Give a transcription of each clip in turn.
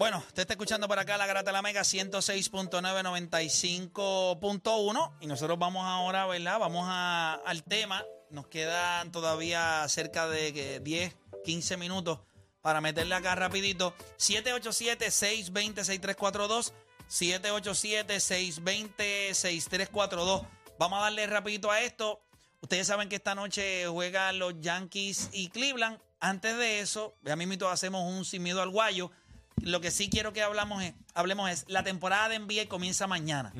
Bueno, usted está escuchando por acá la Grata de la Mega 106.995.1 y nosotros vamos ahora, ¿verdad? Vamos a- al tema. Nos quedan todavía cerca de que 10, 15 minutos para meterle acá rapidito. 787-620-6342. 787-620-6342. Vamos a darle rapidito a esto. Ustedes saben que esta noche juegan los Yankees y Cleveland. Antes de eso, ya mismo hacemos un sin miedo al guayo. Lo que sí quiero que hablamos es, hablemos es, la temporada de NBA comienza mañana.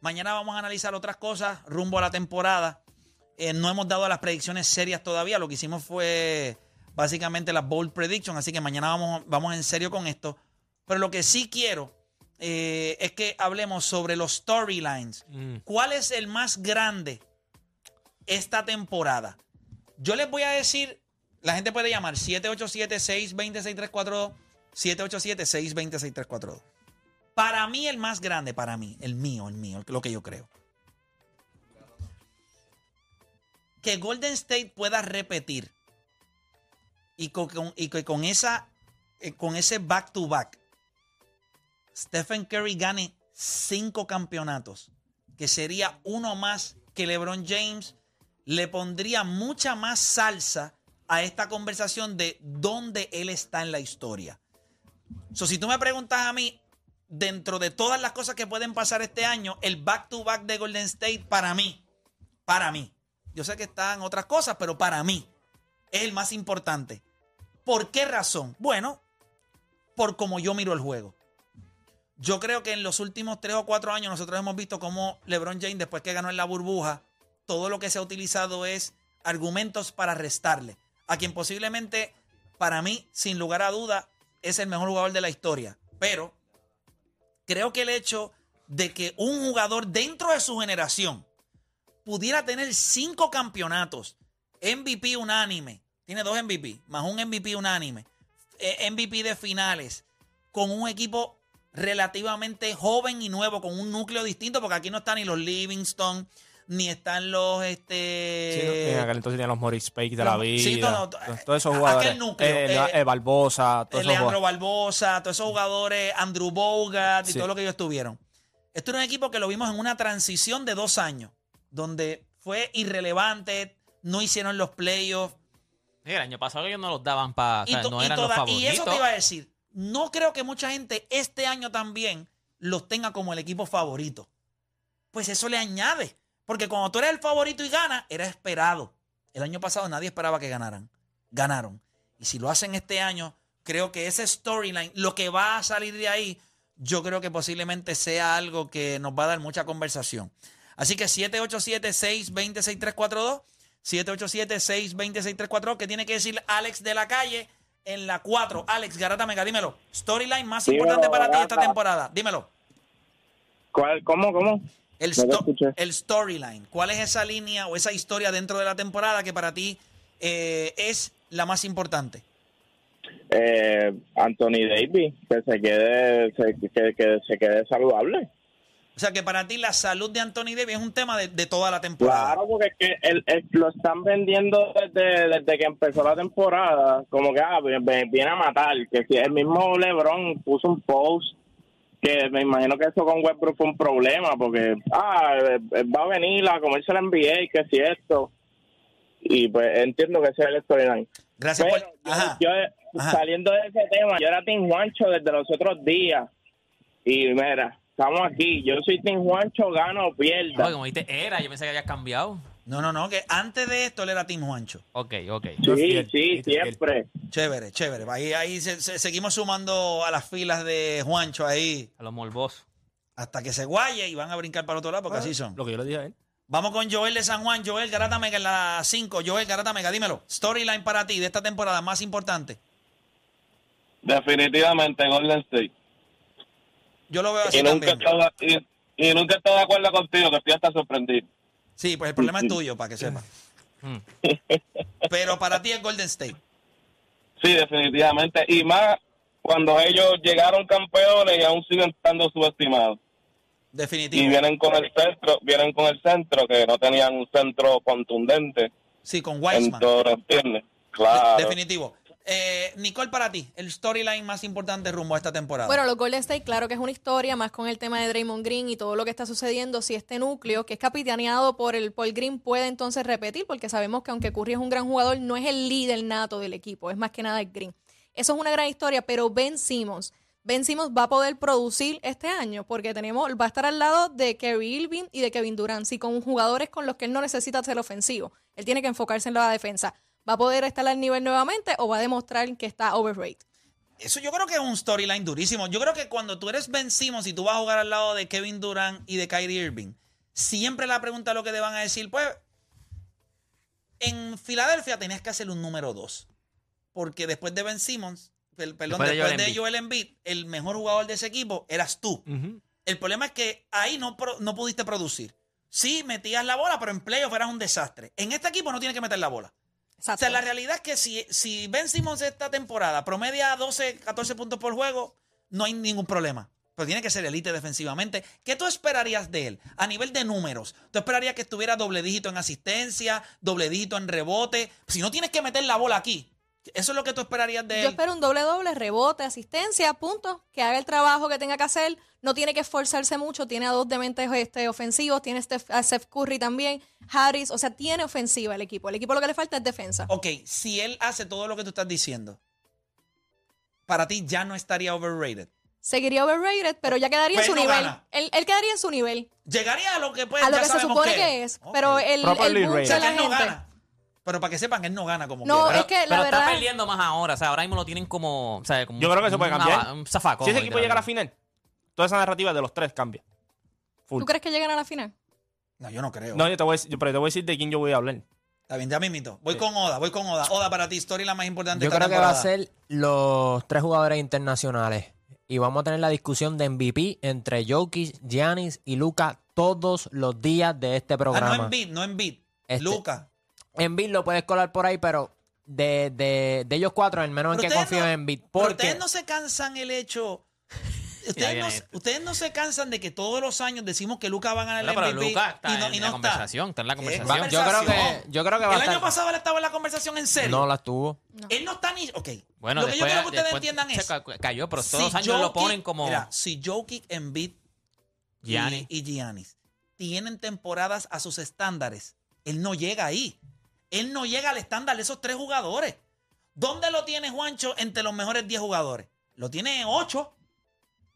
Mañana vamos a analizar otras cosas rumbo a la temporada. Eh, no hemos dado las predicciones serias todavía. Lo que hicimos fue básicamente las bold prediction. Así que mañana vamos, vamos en serio con esto. Pero lo que sí quiero eh, es que hablemos sobre los storylines. ¿Cuál es el más grande esta temporada? Yo les voy a decir, la gente puede llamar 787-620-6342, 787-620-6342. Para mí el más grande, para mí, el mío, el mío, lo que yo creo. Que Golden State pueda repetir y con, y con esa eh, con ese back to back Stephen Curry gane cinco campeonatos, que sería uno más que LeBron James, le pondría mucha más salsa a esta conversación de dónde él está en la historia. So, si tú me preguntas a mí, dentro de todas las cosas que pueden pasar este año, el back to back de Golden State para mí, para mí, yo sé que están otras cosas, pero para mí es el más importante. ¿Por qué razón? Bueno, por cómo yo miro el juego. Yo creo que en los últimos tres o cuatro años nosotros hemos visto cómo LeBron James, después que ganó en la burbuja, todo lo que se ha utilizado es argumentos para restarle. A quien posiblemente, para mí, sin lugar a duda, es el mejor jugador de la historia. Pero creo que el hecho de que un jugador dentro de su generación pudiera tener cinco campeonatos, MVP unánime, tiene dos MVP, más un MVP unánime, eh, MVP de finales, con un equipo relativamente joven y nuevo, con un núcleo distinto, porque aquí no están ni los Livingston, ni están los Sí, este en aquel entonces tenían los Maurice Pake de la vida. sí, no, no, todos- esos aquel jugadores. núcleo, eh, eh, eh, Barbosa, todos esos Leandro jugadores. Barbosa, todos esos jugadores, Andrew Bogut y Sí. todo lo que ellos tuvieron. Esto era un equipo que lo vimos en una transición de dos años, donde fue irrelevante, no hicieron los playoffs. Sí, el año pasado ellos no los daban para. To- no y eran toda- los favoritos. y eso te iba a decir. No creo que mucha gente este año también los tenga como el equipo favorito. Pues eso le añade. Porque cuando tú eres el favorito y ganas, era esperado. El año pasado nadie esperaba que ganaran. Ganaron. Y si lo hacen este año, creo que ese storyline, lo que va a salir de ahí, yo creo que posiblemente sea algo que nos va a dar mucha conversación. Así que 787-620-6342. 787-620-6342. ¿Qué tiene que decir Alex de la calle en la 4? Alex Garata Mega, dímelo. Storyline más Dímelo, importante para ti esta temporada. Dímelo. ¿Cuál, ¿Cómo, cómo? El, sto- el storyline. ¿Cuál es esa línea o esa historia dentro de la temporada que para ti eh, es la más importante? Eh, Anthony Davis, que se quede, se, que, que se quede saludable. O sea, que para ti la salud de Anthony Davis es un tema de, de toda la temporada. Claro, porque es que el, el- lo están vendiendo desde, desde que empezó la temporada, como que ah, vi- viene a matar. Que si el mismo LeBron puso un post, que me imagino que eso con Westbrook fue un problema, porque ah, eh, eh, va a venir a comerse la NBA, que si esto. Y pues entiendo que ese es el storyline. Gracias Pero por... yo, Ajá. yo, Ajá. saliendo de ese tema, yo era Team Juancho desde los otros días. Y mira, estamos aquí. Yo soy Team Juancho, gano o Oye, pierda. como dijiste, era, yo pensé que habías cambiado. No, no, no, que antes de esto él era Team Juancho. Ok, ok. Sí, fiel, sí, siempre. Chévere, chévere. Ahí, ahí se- se- seguimos sumando a las filas de Juancho ahí A los morbosos. hasta que se guaye y van a brincar para el otro lado porque así son. Lo que yo le dije a él. Vamos con Joel de San Juan. Joel Garata Mega en la 5. Joel Garata Mega, dímelo. Storyline para ti de esta temporada más importante. Definitivamente Golden State. Yo lo veo así Y nunca, también. estado, y, y nunca he estado de acuerdo contigo, que estoy hasta sorprendido. Sí, pues el problema es tuyo, para que sepas. Mm. Pero para ti es Golden State. Sí, definitivamente. Y más cuando ellos llegaron campeones y aún siguen estando subestimados. Definitivo. Y vienen con el centro, vienen con el centro, que no tenían un centro contundente Sí, con Wiseman. ¿entiendes? Claro. Definitivo. Eh, Nicole, para ti, el storyline más importante rumbo a esta temporada. Bueno, los Golden State, claro que es una historia, más con el tema de Draymond Green y todo lo que está sucediendo. Si este núcleo, que es capitaneado por el Paul Green, puede entonces repetir, porque sabemos que aunque Curry es un gran jugador, no es el líder nato del equipo, es más que nada el Green. Eso es una gran historia, pero Ben Simmons, Ben Simmons va a poder producir este año, porque tenemos, va a estar al lado de Kerry Irving y de Kevin Durant, sí, con jugadores con los que él no necesita ser ofensivo. Él tiene que enfocarse en la defensa. ¿Va a poder estar al nivel nuevamente o va a demostrar que está overrated? Eso yo creo que es un storyline durísimo. Yo creo que cuando tú eres Ben Simmons y tú vas a jugar al lado de Kevin Durant y de Kyrie Irving, siempre la pregunta lo que te van a decir, pues, en Filadelfia tenías que hacer un número dos. Porque después de Ben Simmons, pel- perdón, Después de Joel de Embiid. Joel Embiid, el mejor jugador de ese equipo eras tú. El problema es que ahí no, no pudiste producir. Sí, metías la bola, pero en playoff eras un desastre. En este equipo no tienes que meter la bola. O sea, la realidad es que si, si Ben Simmons esta temporada promedia 12, 14 puntos por juego, no hay ningún problema. Pero tiene que ser elite defensivamente. ¿Qué tú esperarías de él a nivel de números? ¿Tú esperarías que estuviera doble dígito en asistencia, doble dígito en rebote? Si no tienes que meter la bola aquí, eso es lo que tú esperarías de Yo él. espero un doble-doble, rebote, asistencia, punto. Que haga el trabajo que tenga que hacer. No tiene que esforzarse mucho. Tiene a dos dementes este, ofensivos. Tiene Steph- a Seth Curry también. Harris. O sea, tiene ofensiva el equipo. El equipo lo que le falta es defensa. Ok, si él hace todo lo que tú estás diciendo, para ti ya no estaría overrated. Seguiría overrated, pero ya quedaría en su no nivel. Él, él quedaría en su nivel. Llegaría a lo que pues, a lo ya que se supone que es. Ok. Pero el, el O de sea, la él no gente. gana. Pero para que sepan, él no gana como No, quiera. es que la Pero está verdad. perdiendo más ahora. O sea, ahora mismo lo tienen como. O sea, como Yo creo que eso puede cambiar. Un zafacón. Si ese equipo llega a la final, toda esa narrativa de los tres cambia. Full. ¿Tú crees que llegan a la final? No, yo no creo. No, yo te voy a decir, yo- pero te voy a decir de quién yo voy a hablar. Está bien, ya mismito. Voy con Oda, voy con Oda. Oda, para ti, historia la más importante Yo de esta creo que va a temporada. ser los tres jugadores internacionales. Y vamos a tener la discusión de MVP entre Jokic, Giannis y Luca todos los días de este Ah, programa. no en beat, no en beat. Este- Luca. Embiid lo puedes colar por ahí, pero de, de, de ellos cuatro, el menos en que confío no- es Embiid. pero Porque ustedes no se cansan el hecho... Ustedes no, ustedes no se cansan de que todos los años decimos que Luca va a ganar el No, pero MVP está y no, en y la conversación, está en la ¿Qué conversación. yo creo que, yo creo que va a El año pasado él estaba en la conversación en serio. No las tuvo. Él no está ni... Ok. Bueno, lo que yo quiero que ustedes entiendan es... ca- cayó, pero si todos los años lo ponen como. Mira, si Jokic, Embiid y, Giannis. y Giannis tienen temporadas a sus estándares, él no llega ahí. Él no llega al estándar de esos tres jugadores. ¿Dónde lo tiene Juancho entre los mejores 10 jugadores? Lo tiene 8,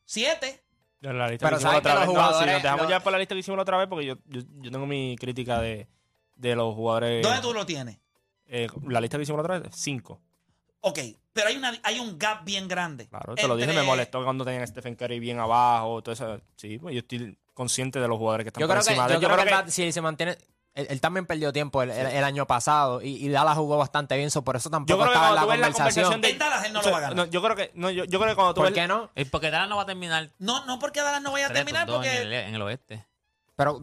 7. En la lista Pero que la otra vez. No, si nos dejamos ya por la lista que hicimos la otra vez, porque yo, yo, yo tengo mi crítica de, de los jugadores. ¿Dónde tú lo tienes? Eh, la lista que hicimos la otra vez, cinco. Ok, pero hay, una, hay un gap bien grande. Claro, te lo dije, me molestó cuando tenían a Stephen Curry bien abajo. Todo eso. Sí, pues yo estoy consciente de los jugadores que están Yo por creo que, encima de yo él. creo que si se mantiene... Él, él también perdió tiempo el, el- el año pasado y, y Dallas jugó bastante bien, so por eso Yo tampoco creo que estaba en cuando la tú ves la conversación. conversación de. En Dallas él no o sea, lo va a ganar. no, yo creo que, no, yo, yo creo que cuando tú ¿Por ves- qué no? Porque Dallas no va a terminar No, no porque Dallas no vaya a terminar, dos en, el, porque... en el oeste. Pero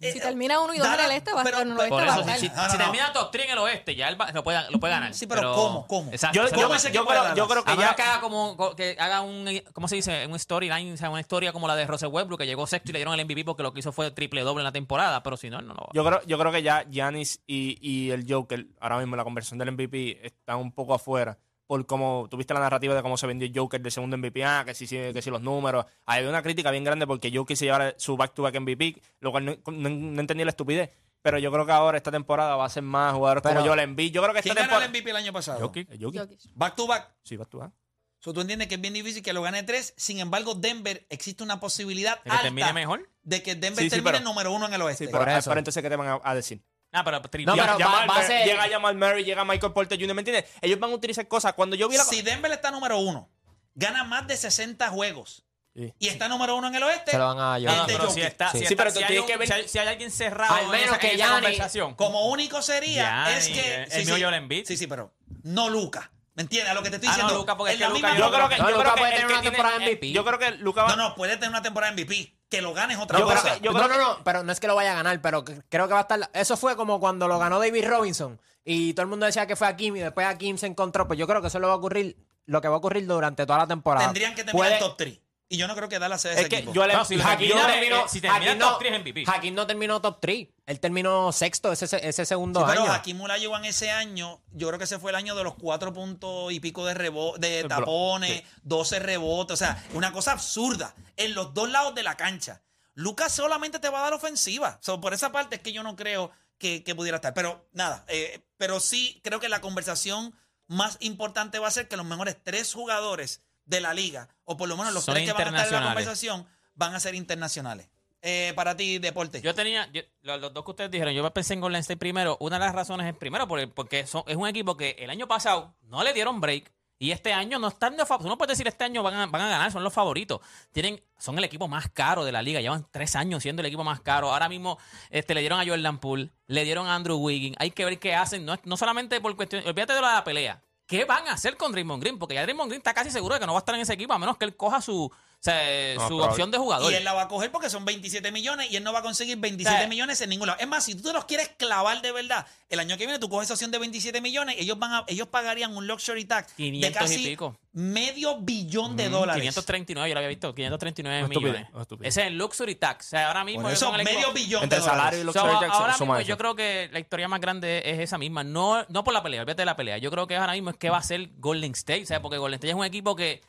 Si termina uno y dos en el este, va a estar en el oeste. Por va a eso, si, si- No, no, si no. termina top 3 en el oeste, ya él va- lo, puede, lo puede ganar. Sí, pero ¿cómo? ¿Cómo? Exacto. Yo, yo, ¿Cómo ese yo equipo de creo, yo Dallas? creo que ya. que haga como co- que haga un ¿cómo se dice? un storyline, o sea, una historia como la de Russell Westbrook que llegó sexto y le dieron el MVP porque lo que hizo fue triple doble en la temporada, pero si no él no lo va. Yo creo, yo creo que ya Giannis y, y el Joker, ahora mismo en la conversión del MVP, están un poco afuera. Por como tuviste la narrativa de cómo se vendió Joker del segundo MVP, ah, que si, que si los números. Había una crítica bien grande porque Joker se llevara su back-to-back MVP, lo cual no, no, no entendí la estupidez. Pero yo creo que ahora esta temporada va a ser más jugadores Pero- como yo, el Embiid. Yo creo que esta ¿Quién ganó el temporada. MVP el año pasado? Jokic, el Jokic. Jokic. Back to back. Sí, back-to-back. So, tú entiendes que es bien difícil que lo gane tres. Sin embargo, Denver existe una posibilidad ¿De que termine alta mejor? de que Denver Sí, sí, termine pero- número uno en el oeste. Sí, pero entonces, ¿qué te van a, a decir? Ah, pero No, pero va- va a ser- Llega Jamal Murray, llega Michael Porter Jr., ¿me entiendes? Ellos van a utilizar cosas. Cuando yo vi la... si Denver está número uno, gana más de 60 juegos Sí. y está número uno en el oeste, Se lo van a no, llevar. si está, Sí. si, Sí, está- pero si tú hay tienes un- que ver- si hay, si hay alguien cerrado Al en menos esa, que en esa Gianni- conversación. como único sería Gianni, es que... el- el mío Joel Embiid. Sí, sí, pero no Luca. ¿Me entiendes? A lo que te estoy Ah, no, diciendo. Luka, porque en es que Yo creo que... No, yo Luka creo que puede el tener que una tiene- temporada MVP. Yo creo que Luca va... No, no, puede tener una temporada MVP. Que lo ganes otra Yo creo cosa. que- yo no, creo no, no, pero no es que lo vaya a ganar, pero creo que va a estar. Eso fue como cuando lo ganó David Robinson y todo el mundo decía que fue a Kim y después a Kim se encontró. Pues yo creo que eso lo va a ocurrir, lo que va a ocurrir durante toda la temporada. Tendrían que terminar Puede- el top 3. Y yo no creo que Dallas sea ese Es que equipo. yo le... No, si no terminó, eh, si termina top no- 3 MVP. Hakim no terminó top 3. Él terminó sexto ese, ese segundo Sí, pero año. Hakim Olajuwon ese año, yo creo que ese fue el año de los cuatro puntos y pico de rebo de tapones, 12 rebotes, o sea, una cosa absurda en los dos lados de la cancha. Lucas solamente te va a dar ofensiva. So, por esa parte es que yo no creo que, que pudiera estar. Pero nada, eh, pero sí creo que la conversación más importante va a ser que los mejores tres jugadores de la liga, o por lo menos los Son tres que van a estar en la conversación, van a ser internacionales. Eh, para ti, deporte. Yo tenía, yo- los, dos que ustedes dijeron, yo pensé en Golden State primero. Una de las razones es primero porque son- es un equipo que el año pasado no le dieron break y este año no están de fa- Tú no puedes decir este año van a, van a ganar, son los favoritos. Tienen, son el equipo más caro de la liga, llevan tres años siendo el equipo más caro. Ahora mismo este, le dieron a Jordan Poole, le dieron a Andrew Wiggins. Hay que ver qué hacen, no, no solamente por cuestión, olvídate de la pelea. ¿Qué van a hacer con Draymond Green? Porque ya Draymond Green está casi seguro de que no va a estar en ese equipo a menos que él coja su, sea, No, su probable. opción de jugador. Y él la va a coger porque son 27 millones y él no va a conseguir 27 O sea, millones en ningún lado. Es más, si tú te los quieres clavar de verdad, el año que viene tú coges esa opción de 27 millones, ellos van a, ellos pagarían un luxury tax de 500 y casi pico. medio billón de Mm, dólares. 539, yo lo había visto, 539 Una estupidez, millones. Ese es el luxury tax. O sea, ahora mismo Por ellos eso, son el equipo- medio billón Entre de el salario y dólares. So, luxury tax ahora mismo eso. yo creo que la historia más grande es esa misma. No, no por la pelea, olvídate de la pelea. Yo creo que ahora mismo es que va a ser Golden State. O sea, porque Golden State es un equipo que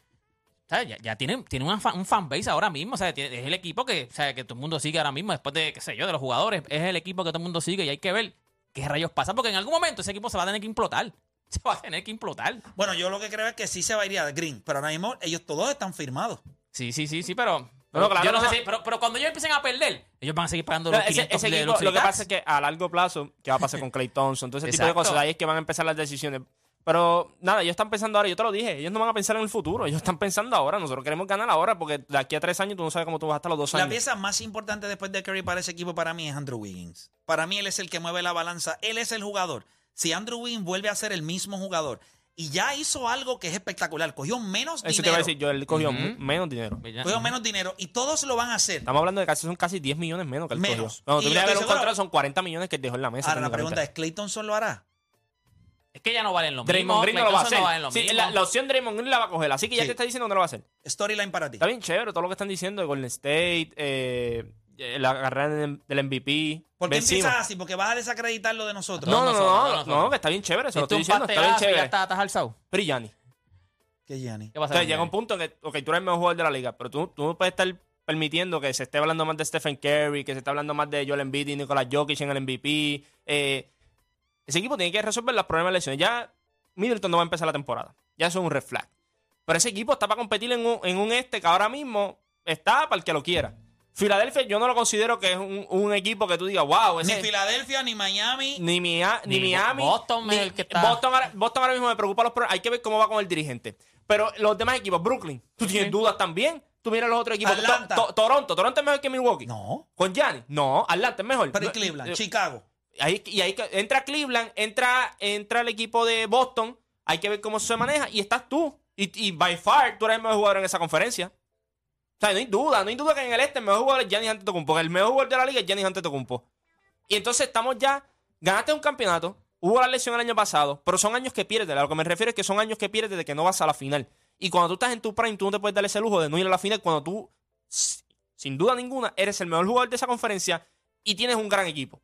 ¿sabes? ya, ya tiene, tiene una fa- un fanbase ahora mismo. O sea, tiene- es el equipo que, o sea, que todo el mundo sigue ahora mismo, después de, qué sé yo, de los jugadores. Es el equipo que todo el mundo sigue y hay que ver qué rayos pasa. Porque en algún momento ese equipo se va a tener que implotar. Se va a tener que implotar. Bueno, yo lo que creo es que sí se va a ir a Green, pero ahora mismo ellos todos están firmados. Sí, sí, sí, sí, pero. Bueno, pero claro, yo no no. sé si- pero, pero cuando ellos empiecen a perder, ellos van a seguir pagando los Ese, 500 ese equipo, luxury lo que pasa es que a largo plazo, ¿qué va a pasar con Clay Thompson? Todo ese tipo de cosas, ahí es que van a empezar las decisiones. Pero nada, ellos están pensando ahora, yo te lo dije, ellos no van a pensar en el futuro, ellos están pensando ahora, nosotros queremos ganar ahora porque de aquí a tres años tú no sabes cómo tú vas hasta los dos La años. pieza más importante después de Curry para ese equipo para mí es Andrew Wiggins. Para mí él es el que mueve la balanza, él es el jugador. Si Andrew Wiggins vuelve a ser el mismo jugador y ya hizo algo que es espectacular, cogió menos Eso te dinero, iba a decir, yo él cogió Ujú. mu- menos dinero. Cogió menos dinero y todos lo van a hacer. Estamos hablando de casi son casi 10 millones menos que él Menos. cogió. Cuando tú vienes a ver un contrato son 40 millones que él dejó en la mesa. Ahora la pregunta es, ¿Clay Thompson lo hará? Es que ya no valen lo mismo. Draymond Green no lo va a hacer. no valen lo Sí, mismo. la, la opción Draymond Green la va a coger, así que ya Sí. te está diciendo que no lo va a hacer. Storyline para ti. Está bien chévere todo lo que están diciendo de Golden State, eh, eh, la carrera del MVP. ¿Por qué empiezas así? Porque vas a desacreditar lo de nosotros. No, no, no, nosotros, no, no no, nosotros. que está bien chévere, se lo estoy diciendo, está bien chévere. estás, estás alzado. Pero y Gianni. Que Gianni. ¿Qué pasa? Entonces llega un punto en que, ok, tú eres el mejor jugador de la liga, pero tú, tú no puedes estar permitiendo que se esté hablando más de Stephen Curry, que se esté hablando más de Joel Embiid y Nicolas Jokic en el MVP. Eh, ese equipo tiene que resolver los problemas de lesiones. Ya Middleton no va a empezar la temporada. Ya eso es un red flag. Pero ese equipo está para competir en un, en un este que ahora mismo está para el que lo quiera. Filadelfia yo no lo considero que es un, un equipo que tú digas, wow, Ni ese, Filadelfia, ni Miami. ni, Mia- ni Ni Miami. Boston es ni- el que está- Boston, ahora, Boston ahora mismo me preocupa los problemas. Hay que ver cómo va con el dirigente. Pero los demás equipos, Brooklyn, tú tienes dudas también. Tú miras los otros equipos. Atlanta. To- to- Toronto, Toronto es mejor que Milwaukee. No. Con Gianni. No, Atlanta es mejor. Pero ¿y No, Cleveland? eh, Chicago. Y ahí entra Cleveland, entra, entra el equipo de Boston. Hay que ver cómo se maneja. Y estás tú. Y, by far, tú eres el mejor jugador en esa conferencia. O sea, no hay duda, no hay duda que en el este el mejor jugador es Giannis Antetokounmpo. El mejor jugador de la liga es Giannis Antetokounmpo. Y entonces estamos ya, ganaste un campeonato, hubo la lesión el año pasado, pero son años que pierdes. A lo que me refiero es que son años que pierdes de que no vas a la final. Y cuando tú estás en tu prime, tú no te puedes dar ese lujo de no ir a la final cuando tú, sin duda ninguna, eres el mejor jugador de esa conferencia y tienes un gran equipo.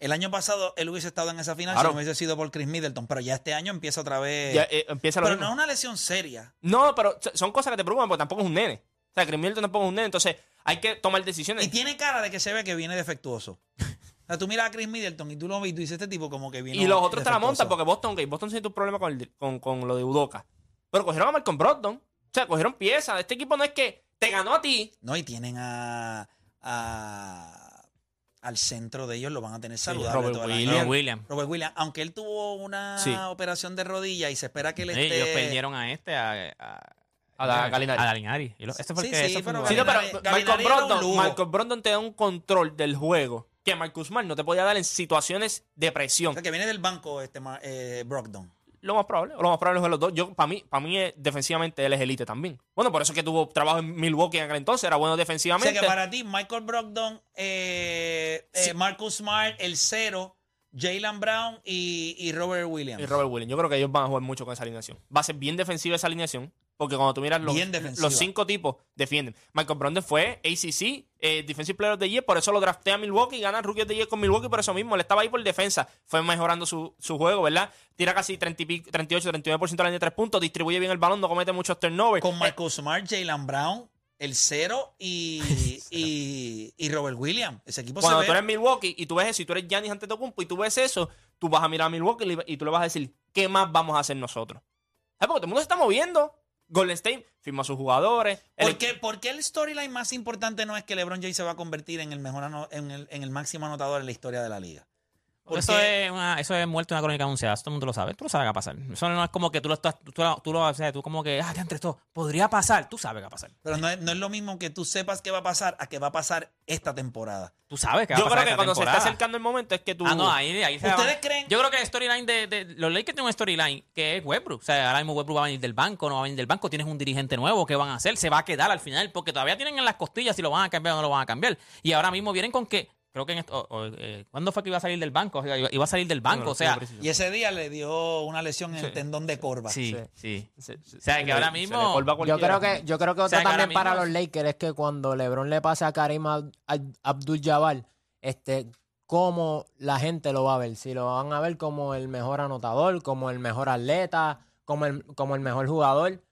El año pasado él hubiese estado en esa final Claro. si no hubiese sido por Chris Middleton. Pero ya este año empieza otra vez. Ya, eh, empieza lo pero mismo. no es una lesión seria. No, pero son cosas que te preocupan porque tampoco es un nene. O sea, Chris Middleton tampoco es un nene, entonces hay que tomar decisiones. Y tiene cara de que se ve que viene defectuoso. O sea, tú miras a Chris Middleton y tú lo ves y tú dices, este tipo como que viene Y los otros te la montan porque Boston, ok, Boston tiene tu problema con, el- con, con lo de Udoca. Pero cogieron a Malcolm Brogdon. O sea, cogieron piezas. Este equipo no es que te ganó a ti. No, y tienen a, a- al centro de ellos, lo van a tener saludable Robert toda la. Robert Williams. Robert Williams, aunque él tuvo una Sí. operación de rodilla y se espera que él Sí, esté... ellos perdieron a este, a, a, A la Galinari. A Galinari. Y lo- Este fue Sí, que, sí, fue pero Sí, no, lujo. Malcolm Brogdon te da un control del juego que Marcus Smart no te podía dar en situaciones de presión. O sea, que viene del banco este eh, Brogdon. Lo más probable, o lo más probable es que los dos. Yo, para mí, para mí defensivamente él es elite también. Bueno, por eso es que tuvo trabajo en Milwaukee en aquel entonces, era bueno O sea, defensivamente. que para ti, Michael Brogdon, eh, eh. Marcus Smart, el cero, Jalen Brown y, y Robert Williams. Y Robert Williams. Yo creo que ellos van a jugar mucho con esa alineación. Va a ser bien defensiva esa alineación. Porque cuando tú miras los, los cinco tipos, defienden. Michael Brogdon fue ACC, eh, Defensive Player of the Year, por eso lo draftea a Milwaukee y gana Rookie of the Year con Milwaukee por eso mismo. Él estaba ahí por defensa. Fue mejorando su, su juego, ¿verdad? Tira casi 30 y pico- 38, 39% de la línea de tres puntos, distribuye bien el balón, no comete muchos turnovers. Con Marcus Smart, Jalen Brown, el cero y, y, y Robert Williams. Ese equipo Cuando se tú ve... eres Milwaukee y tú ves eso y tú eres Giannis Antetokounmpo y tú ves eso, tú vas a mirar a Milwaukee y tú le vas a decir, ¿qué más vamos a hacer nosotros? ¿Sabes? Porque todo el mundo se está moviendo. Golden State firma a sus jugadores. El- ¿Por qué, por qué el storyline más importante no es que LeBron James se va a convertir en el mejor el, en el máximo anotador en la historia de la liga? Eso es, una, eso es muerto una crónica anunciada. Eso todo el mundo lo sabe. Tú lo sabes qué va a pasar. Eso no es como que tú lo estás. Tú, lo- tú lo o sea, tú como que, ah, entre esto. Podría pasar. Tú sabes qué va a pasar. Pero no es, no es lo mismo que tú sepas qué va a pasar a que va a pasar esta temporada. Tú sabes qué va Yo a pasar. creo que esta cuando se está acercando el momento es que tú. Ah, no, ahí, ahí se ¿Ustedes va- creen? Yo creo que el storyline de, de- Los Lakers tienen un storyline que es Westbrook. O sea, ahora mismo Westbrook va a venir del banco, no va a venir del banco. Tienes un dirigente nuevo. ¿Qué van a hacer? Se va a quedar al final porque todavía tienen en las costillas si lo van a cambiar o no lo van a cambiar. Y ahora mismo vienen con que. Creo que en esto. o- o, eh, ¿Cuándo fue que iba a salir del banco? O sea, iba, iba a salir del banco. No, o sea. Y ese día le dio una lesión en el tendón de corva. sí, sí. Se- O sea, se que le- ahora mismo- Yo creo que, yo creo que O otra que también para mismo los Lakers es que cuando LeBron le pase a Karim Ab- Ab- Abdul-Jabbar, este, cómo la gente lo va a ver. Si lo van a ver como el mejor anotador, como el mejor atleta, como el, como el mejor jugador.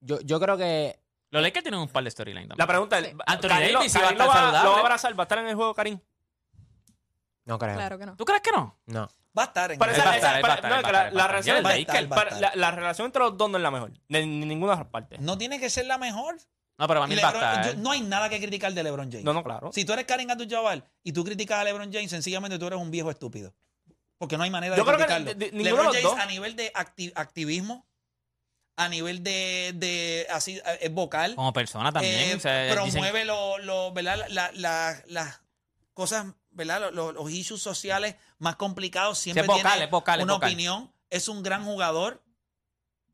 Yo, yo creo que Los Lakers tienen un par de storyline también. La pregunta es: Anthony ¿Karim lo- Davis sí va a Karim estar lo va, saludable. lo va a abrazar? ¿Va a estar en el juego, Karim? no creo. Claro que no. ¿Tú crees que no? No. Va a estar en Pero el- Él va a esa- estar, esa- él va a para- estar, no, él va que a la- estar, la él va a relación estar. Va a entre- estar, va a para- estar. la- la relación entre los dos no es la mejor. De ni- ninguna de las partes. No tiene que ser la mejor. No, pero para mí va a LeBron- estar. yo- no hay nada que criticar de LeBron James. No, no, claro. Si tú eres Karim Abdul-Jabbar y tú criticas a LeBron James, sencillamente tú eres un viejo estúpido. Porque no hay manera Yo de creo que criticarlo. de- de- ninguno LeBron los James dos. a nivel de acti- activismo, a nivel de, de así eh, es vocal, Como persona también. eh, o sea, dicen- promueve lo, lo- ¿verdad? La- la- las cosas, ¿verdad? Los, los- issues sociales más complicados. Siempre es vocal, tiene es vocal, es una vocal. opinión. Es un gran jugador.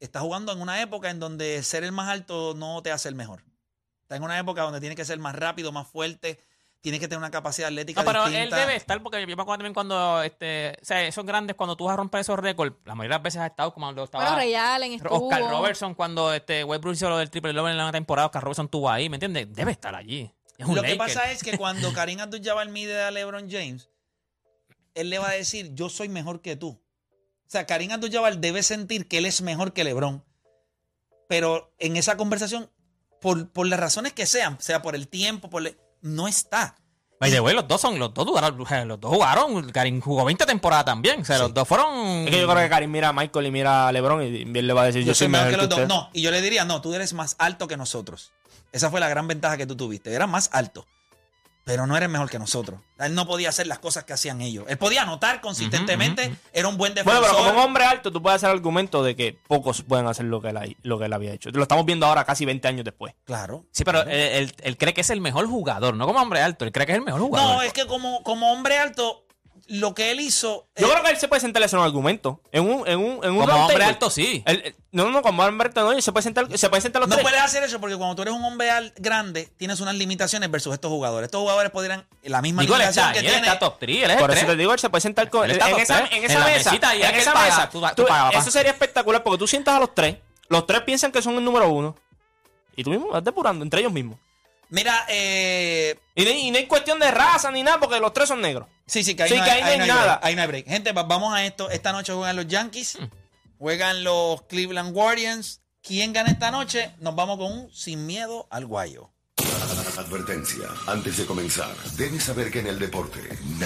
Está jugando en una época en donde ser el más alto no te hace el mejor. Está en una época donde tiene que ser más rápido, más fuerte. Tiene que tener una capacidad atlética No, pero distinta. él debe estar, porque yo me acuerdo también cuando, este, o sea, esos grandes, cuando tú vas a romper esos récords, la mayoría de las veces ha estado como cuando estaba Bueno, Ray Allen estuvo. Oscar Robertson, cuando este Westbrook hizo lo del triple doble en la temporada, Oscar Robertson estuvo ahí, ¿me entiendes? Debe estar allí. Es un Lo que pasa es que cuando Karim Abdul-Jabbar mide a LeBron James, él le va a decir, yo soy mejor que tú. O sea, Karim Abdul-Jabbar debe sentir que él es mejor que LeBron. Pero en esa conversación, por, por las razones que sean, sea por el tiempo, por le- no está. By the way, los dos son, los dos jugaron, los dos jugaron, Karim jugó 20 temporadas también, o sea, los dos fueron... Es que yo creo que Karim mira a Michael y mira a LeBron y bien le va a decir: Yo, soy mejor que los dos. usted". No, y yo le diría, no, tú eres más alto que nosotros. Esa fue la gran ventaja que tú tuviste. Eras más alto, pero no eres mejor que nosotros. Él no podía hacer las cosas que hacían ellos. Él podía anotar consistentemente, era un buen Bueno, defensor. pero como un hombre alto, tú puedes hacer el argumento de que pocos pueden hacer lo que él, lo que él había hecho. Lo estamos viendo ahora casi 20 años después. Claro. Sí, pero él, él- él cree que es el mejor jugador, no como hombre alto, él cree que es el mejor jugador. No, es que como, como hombre alto, lo que él hizo. Yo eh, creo que él se puede sentar a hacer un argumento. En un, en un, en un como hombre alto sí. Él- no, no, como hombre alto no. Se puede sentar, se puede sentar los no tres. puedes hacer eso porque cuando tú eres un hombre al- grande, tienes unas limitaciones versus estos jugadores. Estos jugadores podrían la misma él limitación está, que tiene. está top 3, él es Por el eso te digo, él se puede sentar con, Él en top esa, tres. en esa En la mesa. mesita, y en esa paga, mesa. tú tú- eso sería espectacular porque tú sientas a los tres. Los tres piensan que son el número uno. Y tú mismo vas depurando entre ellos mismos. Mira, eh, Y no, hay- y no hay cuestión de raza ni nada porque los tres son negros. sí, sí, que ahí, Sí, no, que hay, ahí hay no hay nada. break, ahí no hay break. Gente, va- vamos a esto. Esta noche juegan los Yankees, juegan los Cleveland Guardians. ¿Quién gana esta noche? Nos vamos con un sin miedo al guayo. Advertencia. Antes de comenzar, debes saber que en el deporte nada